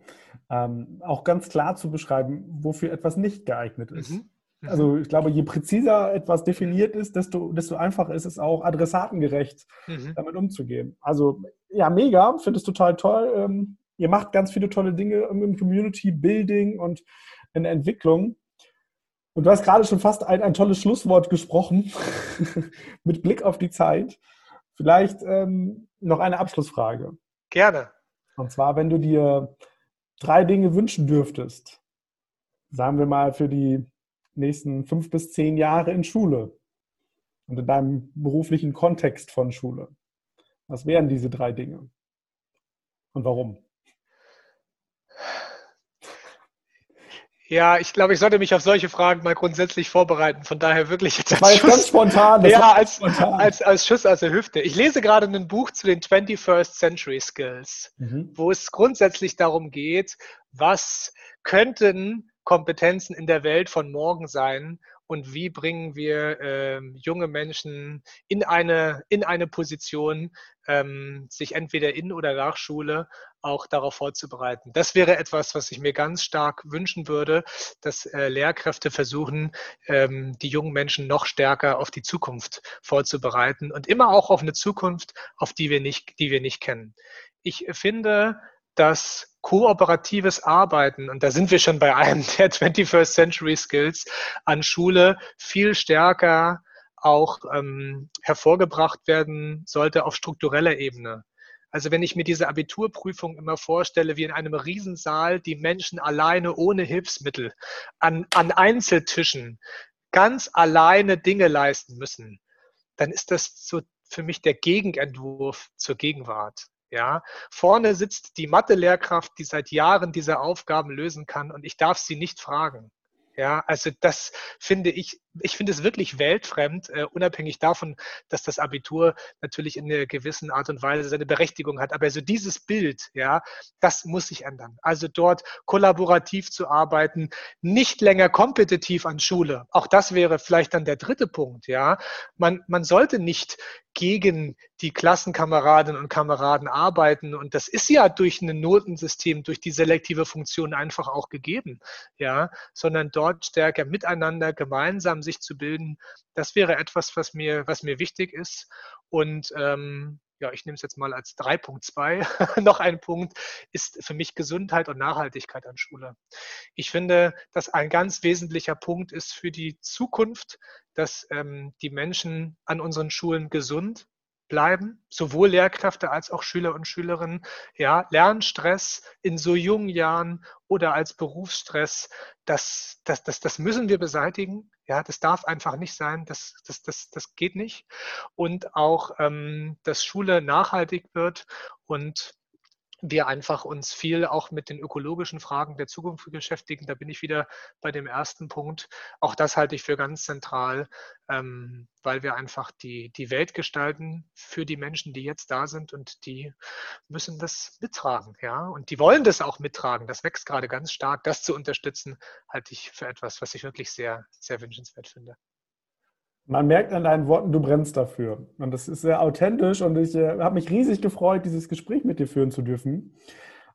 ähm, auch ganz klar zu beschreiben, wofür etwas nicht geeignet ist. Mhm. mhm. Also ich glaube, je präziser etwas definiert ist, desto, desto einfacher ist es auch, adressatengerecht mhm. damit umzugehen. Also ja, mega, finde es total toll. Ähm, ihr macht ganz viele tolle Dinge im Community Building und in der Entwicklung. Und du hast gerade schon fast ein, ein tolles Schlusswort gesprochen, mit Blick auf die Zeit. Vielleicht ähm, noch eine Abschlussfrage. Gerne. Und zwar, wenn du dir drei Dinge wünschen dürftest, sagen wir mal für die nächsten fünf bis zehn Jahre in Schule und in deinem beruflichen Kontext von Schule, was wären diese drei Dinge? Und warum? Ja, ich glaube, ich sollte mich auf solche Fragen mal grundsätzlich vorbereiten. Von daher wirklich jetzt als Schuss, ganz spontan. ja, als, spontan. Als, als Schuss aus der Hüfte. Ich lese gerade ein Buch zu den 21st Century Skills, mhm. wo es grundsätzlich darum geht, was könnten Kompetenzen in der Welt von morgen sein und wie bringen wir äh, junge Menschen in eine, in eine Position, ähm, sich entweder in oder nach Schule auch darauf vorzubereiten. Das wäre etwas, was ich mir ganz stark wünschen würde, dass äh, Lehrkräfte versuchen, ähm, die jungen Menschen noch stärker auf die Zukunft vorzubereiten und immer auch auf eine Zukunft, auf die wir nicht, die wir nicht kennen. Ich finde, dass kooperatives Arbeiten, und da sind wir schon bei einem der 21st Century Skills, an Schule viel stärker auch ähm, hervorgebracht werden sollte auf struktureller Ebene. Also wenn ich mir diese Abiturprüfung immer vorstelle, wie in einem Riesensaal die Menschen alleine ohne Hilfsmittel an, an Einzeltischen ganz alleine Dinge leisten müssen, dann ist das so für mich der Gegenentwurf zur Gegenwart. Ja, vorne sitzt die Mathe-Lehrkraft, die seit Jahren diese Aufgaben lösen kann und ich darf sie nicht fragen. Ja, also das finde ich, ich finde es wirklich weltfremd, uh, unabhängig davon, dass das Abitur natürlich in einer gewissen Art und Weise seine Berechtigung hat. Aber also dieses Bild, ja, das muss sich ändern. Also dort kollaborativ zu arbeiten, nicht länger kompetitiv an Schule. Auch das wäre vielleicht dann der dritte Punkt, ja. Man, man sollte nicht gegen die Klassenkameradinnen und Kameraden arbeiten. Und das ist ja durch ein Notensystem, durch die selektive Funktion einfach auch gegeben, ja, sondern dort stärker miteinander gemeinsam sich zu bilden. Das wäre etwas, was mir, was mir wichtig ist. Und ähm, ja, ich nehme es jetzt mal als 3.2. Noch ein Punkt ist für mich Gesundheit und Nachhaltigkeit an Schule. Ich finde, dass ein ganz wesentlicher Punkt ist für die Zukunft, dass ähm, die Menschen an unseren Schulen gesund bleiben, sowohl Lehrkräfte als auch Schüler und Schülerinnen. Ja, Lernstress in so jungen Jahren oder als Berufsstress, das, das, das, das müssen wir beseitigen. Ja, das darf einfach nicht sein. Das, das, das, das geht nicht. Und auch, ähm, dass Schule nachhaltig wird und wir einfach uns viel auch mit den ökologischen Fragen der Zukunft beschäftigen. Da bin ich wieder bei dem ersten Punkt. Auch das halte ich für ganz zentral, ähm, weil wir einfach die, die Welt gestalten für die Menschen, die jetzt da sind und die müssen das mittragen. Ja? Und die wollen das auch mittragen. Das wächst gerade ganz stark. Das zu unterstützen, halte ich für etwas, was ich wirklich sehr, sehr wünschenswert finde. Man merkt an deinen Worten, du brennst dafür. Und das ist sehr authentisch und ich äh, habe mich riesig gefreut, dieses Gespräch mit dir führen zu dürfen.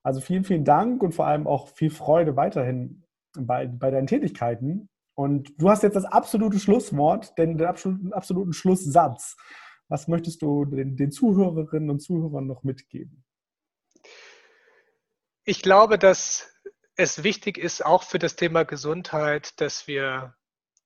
Also vielen, vielen Dank und vor allem auch viel Freude weiterhin bei, bei deinen Tätigkeiten. Und du hast jetzt das absolute Schlusswort, den, den absoluten, absoluten Schlusssatz. Was möchtest du den, den Zuhörerinnen und Zuhörern noch mitgeben? Ich glaube, dass es wichtig ist, auch für das Thema Gesundheit, dass wir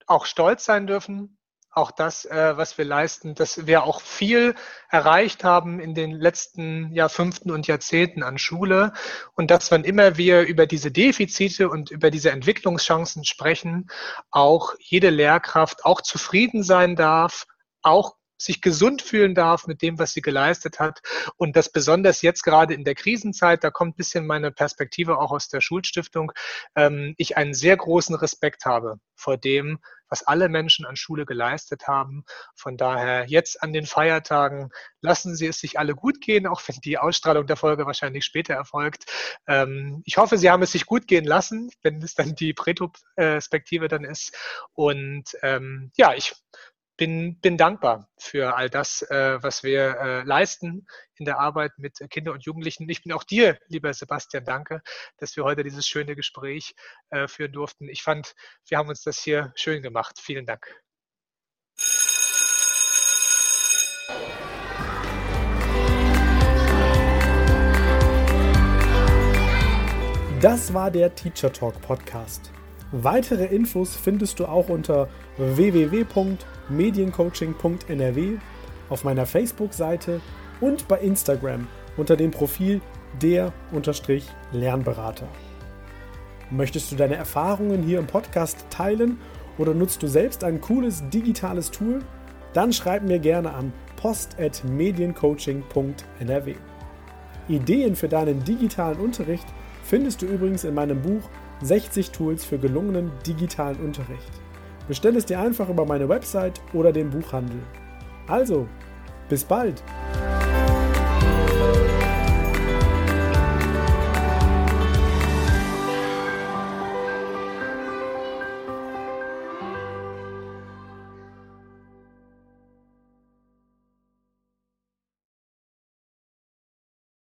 auch stolz sein dürfen auch das, äh, was wir leisten, dass wir auch viel erreicht haben in den letzten Jahrfünften und Jahrzehnten an Schule und dass wann immer wir über diese Defizite und über diese Entwicklungschancen sprechen, auch jede Lehrkraft auch zufrieden sein darf, auch sich gesund fühlen darf mit dem, was sie geleistet hat. Und das besonders jetzt gerade in der Krisenzeit, da kommt ein bisschen meine Perspektive auch aus der Schulstiftung, ähm, ich einen sehr großen Respekt habe vor dem, was alle Menschen an Schule geleistet haben. Von daher jetzt an den Feiertagen lassen Sie es sich alle gut gehen, auch wenn die Ausstrahlung der Folge wahrscheinlich später erfolgt. Ähm, ich hoffe, Sie haben es sich gut gehen lassen, wenn es dann die Prätospektive dann ist. Und ähm, ja, ich bin, bin dankbar für all das, äh, was wir äh, leisten in der Arbeit mit Kindern und Jugendlichen. Ich bin auch dir, lieber Sebastian, danke, dass wir heute dieses schöne Gespräch äh, führen durften. Ich fand, wir haben uns das hier schön gemacht. Vielen Dank. Das war der Teacher Talk Podcast. Weitere Infos findest du auch unter www.mediencoaching.nrw auf meiner Facebook-Seite und bei Instagram unter dem Profil der-lernberater. Möchtest du deine Erfahrungen hier im Podcast teilen oder nutzt du selbst ein cooles digitales Tool? Dann schreib mir gerne an post.mediencoaching.nrw. Ideen für deinen digitalen Unterricht findest du übrigens in meinem Buch 60 Tools für gelungenen digitalen Unterricht. Bestell es dir einfach über meine Website oder den Buchhandel. Also, bis bald!